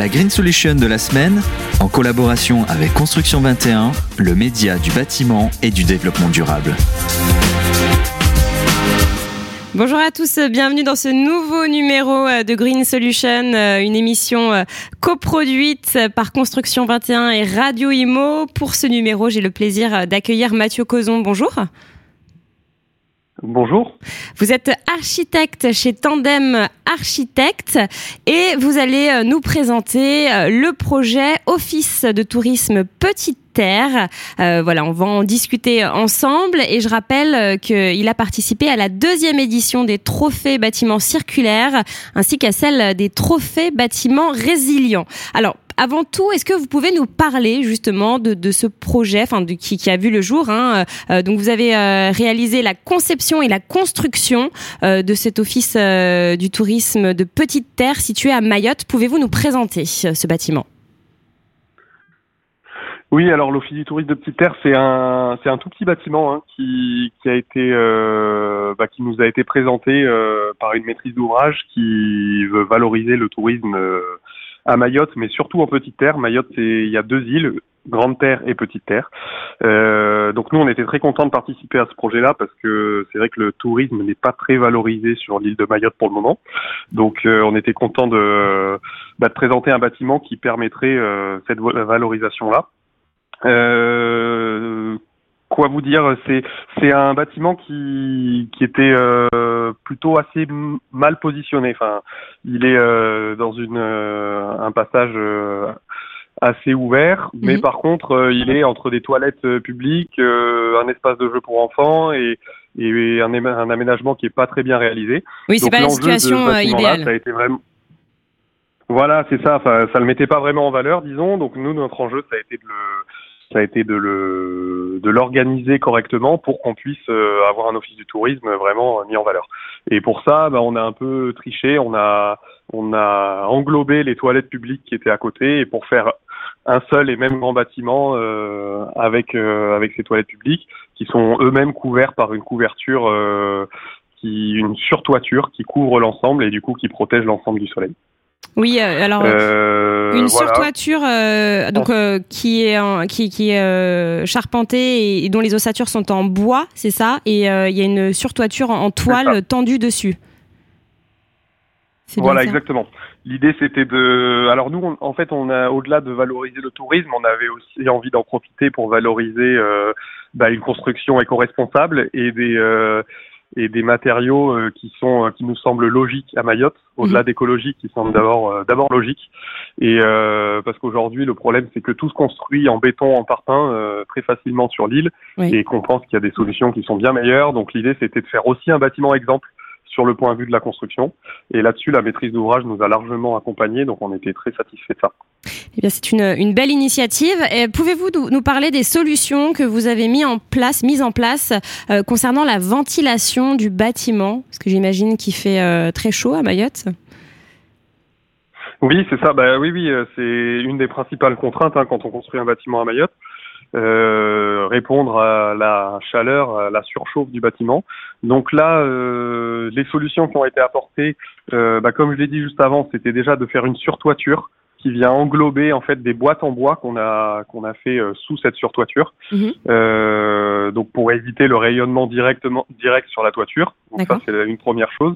La Green Solution de la semaine, en collaboration avec Construction 21, le média du bâtiment et du développement durable. Bonjour à tous, bienvenue dans ce nouveau numéro euh, de Green Solution, euh, une émission euh, coproduite par Construction 21 et Radio Imo. Pour ce numéro, j'ai le plaisir d'accueillir Mathieu Cozon. Bonjour. Bonjour. Vous êtes architecte chez Tandem Architecte et vous allez euh, nous présenter euh, le projet Office de tourisme Petite Terre. Euh, voilà, on va en discuter ensemble et je rappelle qu'il a participé à la deuxième édition des trophées bâtiments circulaires ainsi qu'à celle des trophées bâtiments résilients. Alors, avant tout, est-ce que vous pouvez nous parler justement de, ce projet, enfin qui, a vu le jour hein, euh, euh, Donc vous avez euh, réalisé la conception et la construction de cet office du tourisme de Petite Terre situé à Mayotte. Pouvez-vous nous présenter ce bâtiment? Oui, alors l'Office du tourisme de Petite Terre, c'est un c'est un tout petit bâtiment hein, qui qui a été bah, qui nous a été présenté par une maîtrise d'ouvrage qui veut valoriser le tourisme à Mayotte, mais surtout en Petite Terre. Mayotte, il y a deux îles, Grande Terre et Petite Terre. Euh, donc nous, on était très contents de participer à ce projet-là parce que c'est vrai que le tourisme n'est pas très valorisé sur l'île de Mayotte pour le moment. Donc euh, on était content de, bah, de, présenter un bâtiment qui permettrait euh, cette valorisation-là. Euh, quoi vous dire C'est c'est un bâtiment qui qui était euh, plutôt assez mal positionné. Enfin, il est euh, dans une euh, un passage assez ouvert, mais mhm. par contre, il est entre des toilettes publiques, un espace de jeu pour enfants et et un, un aménagement qui est pas très bien réalisé. Oui, c'est pas la situation idéale. Ça a été vraiment voilà, c'est ça. Enfin, ça le mettait pas vraiment en valeur, disons. Donc nous, notre enjeu, ça a été de le ça a été de le de l'organiser correctement pour qu'on puisse euh, avoir un office du tourisme vraiment mis en valeur. Et pour ça, bah, on a un peu triché, on a on a englobé les toilettes publiques qui étaient à côté et pour faire un seul et même grand bâtiment euh, avec euh, avec ces toilettes publiques qui sont eux-mêmes couverts par une couverture qui une surtoiture qui couvre l'ensemble et du coup qui protège l'ensemble du soleil. Oui, euh, alors euh, une surtoiture euh, donc qui est qui, qui est charpentée et, dont les ossatures sont en bois, c'est ça? Et il y a une surtoiture en, toile tendue dessus. Voilà, exactement. L'idée c'était de. Alors nous, en fait, on a au-delà de valoriser le tourisme, on avait aussi envie d'en profiter pour valoriser bah, une construction éco-responsable et des et des matériaux euh, qui sont euh, qui nous semblent logiques à Mayotte, au-delà mhm. d'écologie qui semblent d'abord euh, d'abord logiques. Et parce qu'aujourd'hui le problème c'est que tout se construit en béton, en parpaing très facilement sur l'île et qu'on pense qu'il y a des solutions qui sont bien meilleures. Donc l'idée c'était de faire aussi un bâtiment exemple sur le point de vue de la construction. Et là-dessus, la maîtrise d'ouvrage nous a largement accompagnés, donc on était très satisfaits de ça. Eh bien, c'est une, une, belle initiative. Pouvez-vous nous parler des solutions que vous avez mis en place, mises en place euh, concernant la ventilation du bâtiment? Parce que j'imagine qu'il fait euh, très chaud à Mayotte. Oui, c'est ça. Bah oui, oui, euh, c'est une des principales contraintes hein, quand on construit un bâtiment à Mayotte. Euh, répondre à la chaleur, à la surchauffe du bâtiment. Donc là, euh, les solutions qui ont été apportées, euh, bah, comme je l'ai dit juste avant, c'était déjà de faire une surtoiture qui vient englober en fait des boîtes en bois qu'on a qu'on a fait sous cette surtoiture. Mhm. donc pour éviter le rayonnement directement direct sur la toiture. Donc ça c'est une première chose.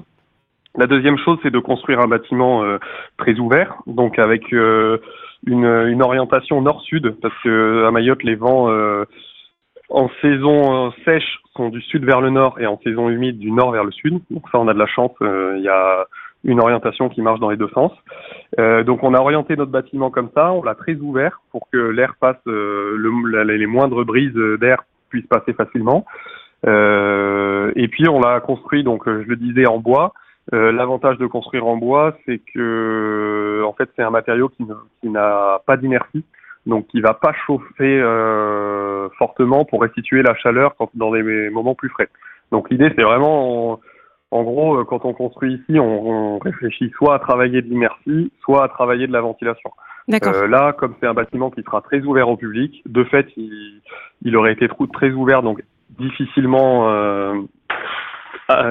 La deuxième chose, c'est de construire un bâtiment très ouvert, donc avec une, une orientation nord-sud parce que à Mayotte les vents euh, en saison sèche sont du sud vers le nord et en saison humide du nord vers le sud. Donc ça on a de la chance, euh, il y a une orientation qui marche dans les deux sens. Euh, donc on a orienté notre bâtiment comme ça, on l'a très ouvert pour que l'air passe, euh, le, les moindres brises d'air puissent passer facilement. et puis on l'a construit donc je le disais en bois. Euh, l'avantage de construire en bois, c'est que en fait c'est un matériau qui, n'a pas d'inertie, donc qui va pas chauffer euh, fortement pour restituer la chaleur quand, dans des moments plus frais. Donc l'idée c'est vraiment, en, gros, euh, quand on construit ici, on, réfléchit soit à travailler de l'inertie, soit à travailler de la ventilation. Euh, là, comme c'est un bâtiment qui sera très ouvert au public, de fait, il, il aurait été très ouvert, donc difficilement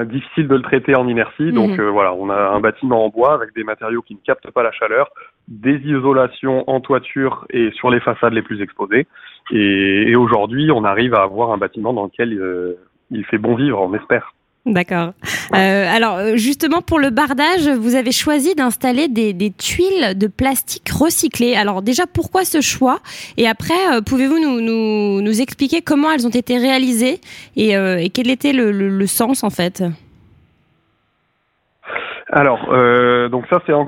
difficile de le traiter en inertie. Donc mhm. euh, voilà, on a un bâtiment en bois avec des matériaux qui ne captent pas la chaleur des isolations en toiture et sur les façades les plus exposées. Et, et aujourd'hui, on arrive à avoir un bâtiment dans lequel il fait bon vivre, on espère. D'accord. Euh, alors justement pour le bardage, vous avez choisi d'installer des, des, tuiles de plastique recyclées. Alors déjà pourquoi ce choix? Et après euh, pouvez-vous nous, nous, nous, expliquer comment elles ont été réalisées et, euh, et quel était le, le, le, sens en fait? Alors, euh, donc ça, c'est, on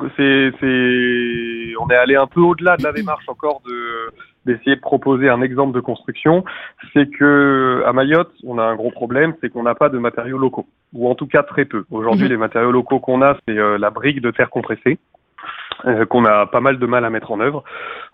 est allé un peu au-delà de la démarche encore de d'essayer de proposer un exemple de construction, c'est que à Mayotte, on a un gros problème, c'est qu'on n'a pas de matériaux locaux, ou en tout cas très peu. Aujourd'hui, mmh. les matériaux locaux qu'on a, c'est euh, la brique de terre compressée, euh, qu'on a pas mal de mal à mettre en œuvre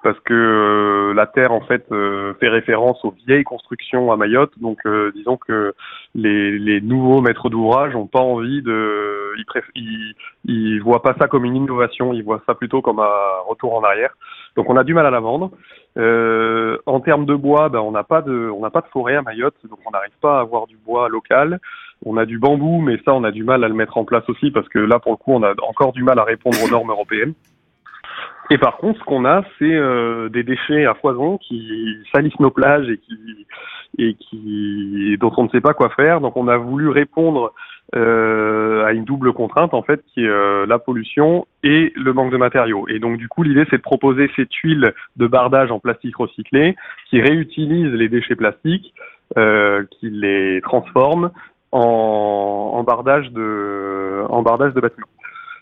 parce que euh, la terre en fait euh, fait référence aux vieilles constructions à Mayotte donc disons que les, les nouveaux maîtres d'ouvrage ont pas envie de ils, préf... ils, voient pas ça comme une innovation ils voient ça plutôt comme un retour en arrière. Donc on a du mal à la vendre. En termes de bois ben, on n'a pas de on n'a pas de forêt à Mayotte donc on n'arrive pas à avoir du bois local. On a du bambou, mais ça, on a du mal à le mettre en place aussi parce que là, pour le coup, on a encore du mal à répondre aux normes européennes. Et par contre, ce qu'on a, c'est euh, des déchets à foison qui salissent nos plages et qui et qui dont on ne sait pas quoi faire. Donc, on a voulu répondre euh, à une double contrainte en fait, qui est euh, la pollution et le manque de matériaux. Et donc, du coup, l'idée, c'est de proposer ces tuiles de bardage en plastique recyclé qui réutilisent les déchets plastiques, euh, qui les transforment en, en, bardage de en bardage de bâtiments.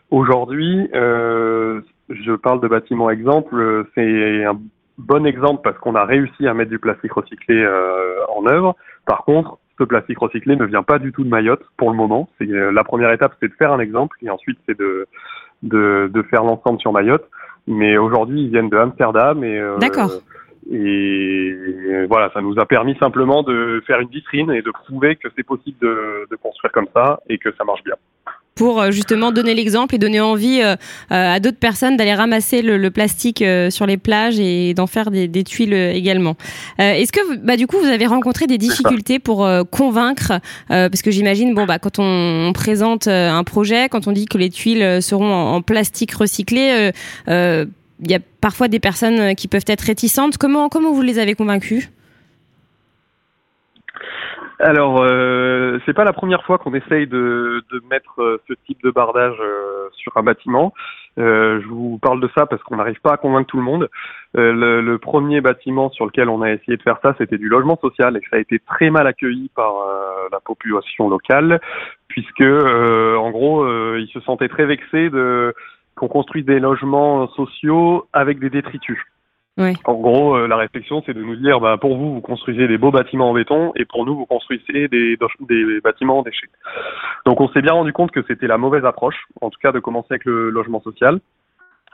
Aujourd'hui, euh, je parle de bâtiments exemple, c'est un bon exemple parce qu'on a réussi à mettre du plastique recyclé euh, en œuvre. Par contre, ce plastique recyclé ne vient pas du tout de Mayotte pour le moment. C'est euh, la première étape, c'est de faire un exemple et ensuite c'est de, de, de faire l'ensemble sur Mayotte. Mais aujourd'hui, ils viennent de Amsterdam et euh, D'accord. Et voilà, ça nous a permis simplement de faire une vitrine et de prouver que c'est possible de, de, construire comme ça et que ça marche bien. Pour euh, justement donner l'exemple et donner envie euh, à d'autres personnes d'aller ramasser le, le plastique euh, sur les plages et d'en faire des, des, tuiles également. Est-ce que, bah, du coup, vous avez rencontré des difficultés pour convaincre Parce que j'imagine, bon, bah, quand on, on, présente un projet, quand on dit que les tuiles seront en, en plastique recyclé, il y a parfois des personnes euh, qui peuvent être réticentes. Comment, comment vous les avez convaincus alors, euh, c'est pas la première fois qu'on essaye de, de mettre euh, ce type de bardage euh, sur un bâtiment. Euh, je vous parle de ça parce qu'on n'arrive pas à convaincre tout le monde. Euh, le, le, premier bâtiment sur lequel on a essayé de faire ça, c'était du logement social et ça a été très mal accueilli par la population locale, puisque en gros, ils se sentaient très vexés de qu'on construise des logements sociaux avec des détritus. En gros, euh, la réflexion, c'est de nous dire, bah, pour vous, vous construisez des beaux bâtiments en béton, et pour nous, vous construisez des, bâtiments en déchets. Donc, on s'est bien rendu compte que c'était la mauvaise approche, en tout cas, de commencer avec le logement social.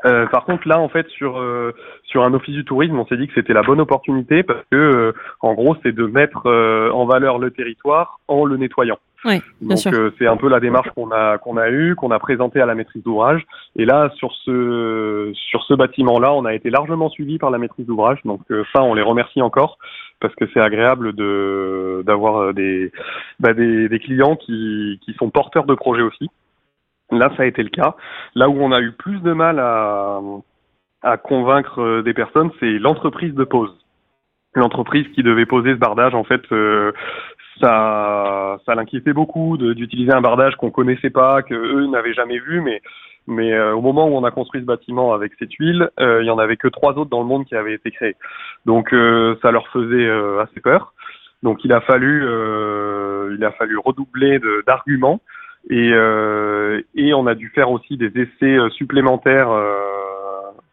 Euh, par contre, là, en fait, sur euh, sur un office du tourisme, on s'est dit que c'était la bonne opportunité parce que, en gros, c'est de mettre en valeur le territoire en le nettoyant. Oui, bien Donc, euh, c'est un peu la démarche qu'on a qu'on a eue, qu'on a présentée à la maîtrise d'ouvrage. Et là, sur ce sur ce bâtiment-là, on a été largement suivi par la maîtrise d'ouvrage. Donc ça, on les remercie encore parce que c'est agréable de d'avoir des, bah, des des clients qui qui sont porteurs de projets aussi. Là, ça a été le cas. Là où on a eu plus de mal à, à convaincre euh, des personnes, c'est l'entreprise de pose. L'entreprise qui devait poser ce bardage, en fait, euh, ça, ça l'inquiétait beaucoup d'utiliser un bardage qu'on connaissait pas, que eux n'avaient jamais vu, mais mais euh, au moment où on a construit ce bâtiment avec ces tuiles, euh, il y en avait que trois autres dans le monde qui avaient été créés. Donc euh, ça leur faisait assez peur. Donc il a fallu il a fallu redoubler d'arguments et, euh, et on a dû faire aussi des essais euh, supplémentaires euh,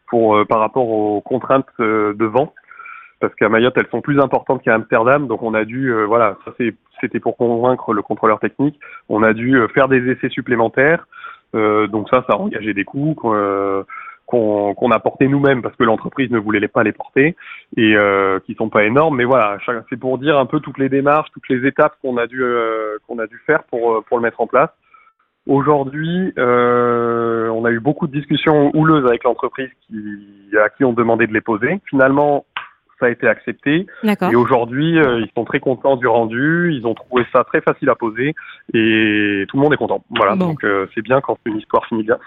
pour, par rapport aux contraintes de vent parce qu'à Mayotte elles sont plus importantes qu'à Amsterdam, donc on a dû, euh, voilà, ça c'était pour convaincre le contrôleur technique, on a dû faire des essais supplémentaires, euh, donc ça, ça a engagé des coûts qu'on qu'on a porté nous-mêmes parce que l'entreprise ne voulait pas les porter et euh, qui sont pas énormes, mais voilà, c'est pour dire un peu toutes les démarches, toutes les étapes qu'on a dû qu'on a dû faire pour pour le mettre en place. Aujourd'hui, euh, on a eu beaucoup de discussions houleuses avec l'entreprise qui, à qui on demandait de les poser. Finalement, ça a été accepté. Et aujourd'hui, euh, ils sont très contents du rendu. Ils ont trouvé ça très facile à poser et tout le monde est content. Voilà. Bon. Donc euh, c'est bien quand une histoire finit bien.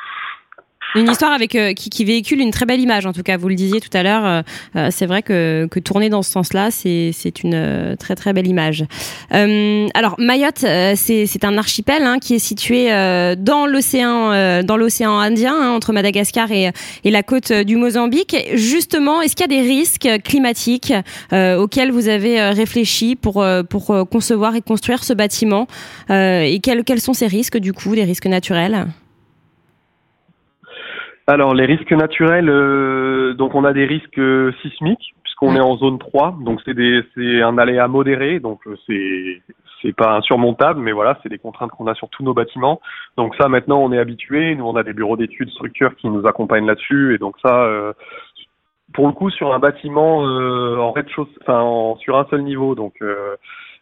Une histoire avec qui, qui, véhicule une très belle image, en tout cas. Vous le disiez tout à l'heure, c'est vrai que, que, tourner dans ce sens-là, c'est une très très belle image. alors Mayotte, c'est un archipel hein, qui est situé dans l'océan dans l'océan Indien, hein, entre Madagascar et, et la côte du Mozambique. Justement, est-ce qu'il y a des risques climatiques auxquels vous avez réfléchi pour pour concevoir et construire ce bâtiment et quels, quels sont ces risques du coup, des risques naturels? Alors les risques naturels, euh, donc on a des risques euh, sismiques puisqu'on est en zone 3, donc c'est des c'est un aléa modéré, donc euh, c'est c'est pas insurmontable, mais voilà, c'est des contraintes qu'on a sur tous nos bâtiments. Donc ça maintenant on est habitué, nous on a des bureaux d'études structures qui nous accompagnent là-dessus et donc ça pour le coup sur un bâtiment en rez-de-chaussée, enfin sur un seul niveau, donc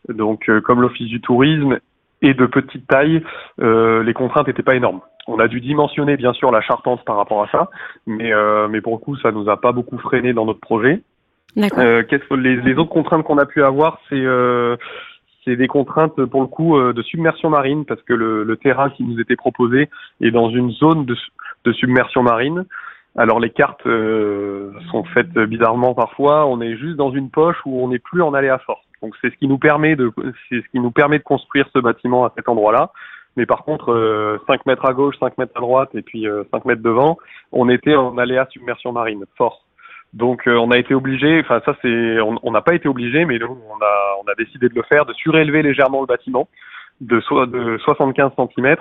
donc comme l'office du tourisme et de petite taille, les contraintes n'étaient pas énormes. On a dû dimensionner bien sûr la charpente par rapport à ça, mais euh, mais pour le coup ça nous a pas beaucoup freiné dans notre projet. Euh, les, les, autres contraintes qu'on a pu avoir, c'est euh, c'est des contraintes pour le coup euh, de submersion marine parce que le, le, terrain qui nous était proposé est dans une zone de, de submersion marine. Alors les cartes euh, sont faites bizarrement parfois. On est juste dans une poche où on n'est plus en aléa force. Donc c'est ce qui nous permet de c'est ce qui nous permet de construire ce bâtiment à cet endroit-là. Mais par contre, euh, 5 mètres à gauche, 5 mètres à droite et puis euh, 5 mètres devant, on était en aléa submersion marine, force. Donc euh, on a été obligé, enfin ça c'est, on n'a pas été obligé, mais nous on a, on a décidé de le faire, de surélever légèrement le bâtiment de, so de 75 cm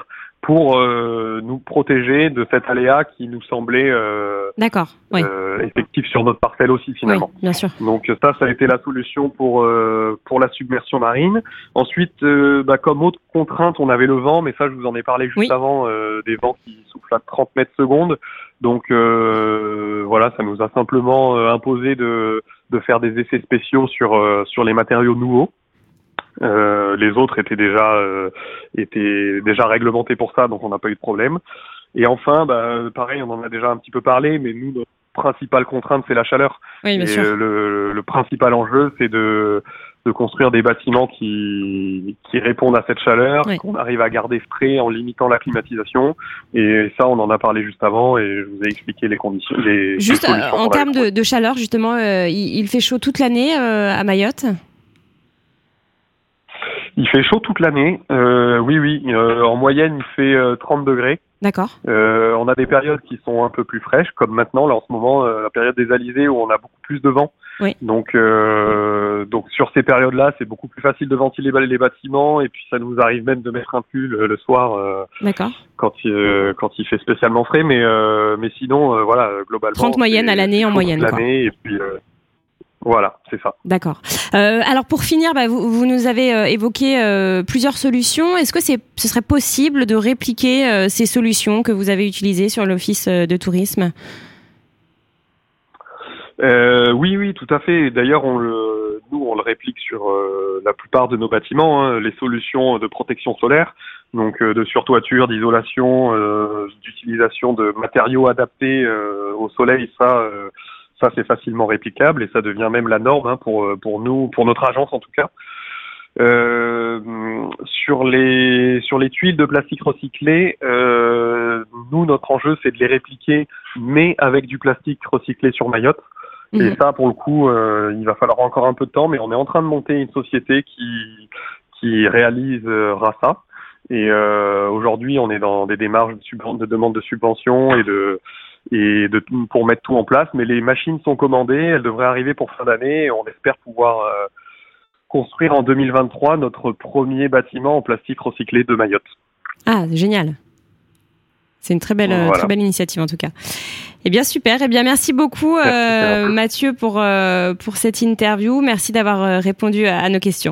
pour euh, nous protéger de cet aléa qui nous semblait euh, D'accord, oui. euh, effectif sur notre parcelle aussi finalement. Oui, bien sûr. Donc ça, ça a été la solution pour euh, pour la submersion marine. Ensuite, euh, bah, comme autre contrainte, on avait le vent, mais ça je vous en ai parlé juste Oui. avant, euh, des vents qui soufflent à 30 mètres secondes. Donc euh, voilà, ça nous a simplement imposé de de faire des essais spéciaux sur euh, sur les matériaux nouveaux. Euh, les autres étaient déjà euh, étaient déjà réglementés pour ça, donc on n'a pas eu de problème. Et enfin, bah, pareil, on en a déjà un petit peu parlé, mais nous, notre principale contrainte, c'est la chaleur. Oui, bien Et sûr. euh, le, le principal enjeu, c'est de, de construire des bâtiments qui, qui répondent à cette chaleur, Oui. qu'on arrive à garder frais en limitant la climatisation. Et ça, on en a parlé juste avant, et je vous ai expliqué les conditions. Les, Juste les euh, en termes de, de chaleur, justement, euh, il, il fait chaud toute l'année euh, à Mayotte? Il fait chaud toute l'année. Euh, oui, oui. Euh, en moyenne, il fait euh, 30 degrés. D'accord. Euh, on a des périodes qui sont un peu plus fraîches, comme maintenant, là en ce moment, euh, la période des alizés où on a beaucoup plus de vent. Oui. Donc, euh, donc sur ces périodes-là, c'est beaucoup plus facile de ventiler les bâtiments, et puis ça nous arrive même de mettre un pull euh, le soir euh, D'accord. quand il euh, quand il fait spécialement frais. Mais euh, mais sinon, euh, voilà, globalement. 30 moyennes c'est- à l'année en moyenne, l'année, et puis euh, voilà, c'est ça. D'accord. Euh, alors pour finir, bah, vous, vous nous avez euh, évoqué euh, plusieurs solutions. Est-ce que c'est, ce serait possible de répliquer ces solutions que vous avez utilisées sur l'office de tourisme? Oui, oui, tout à fait. D'ailleurs, on le, nous, on le réplique sur la plupart de nos bâtiments, hein, les solutions de protection solaire, donc de surtoiture, d'isolation, d'utilisation de matériaux adaptés au soleil. Ça, ça c'est facilement réplicable et ça devient même la norme hein, pour pour nous, pour notre agence en tout cas. Euh, sur les sur les tuiles de plastique recyclé, euh, nous notre enjeu c'est de les répliquer, mais avec du plastique recyclé sur Mayotte. Et Mhm. ça, pour le coup, euh, il va falloir encore un peu de temps, mais on est en train de monter une société qui qui réalisera ça. Et euh, aujourd'hui, on est dans des démarches de, de demande de subvention et de et de pour mettre tout en place. Mais les machines sont commandées, elles devraient arriver pour fin d'année. et On espère pouvoir euh, construire en 2023 notre premier bâtiment en plastique recyclé de Mayotte. Ah, génial. C'est une très belle, euh, Voilà. très belle initiative en tout cas. Eh bien super. Eh bien merci beaucoup Merci, euh. Mathieu pour euh, pour cette interview. Merci d'avoir répondu à, à nos questions.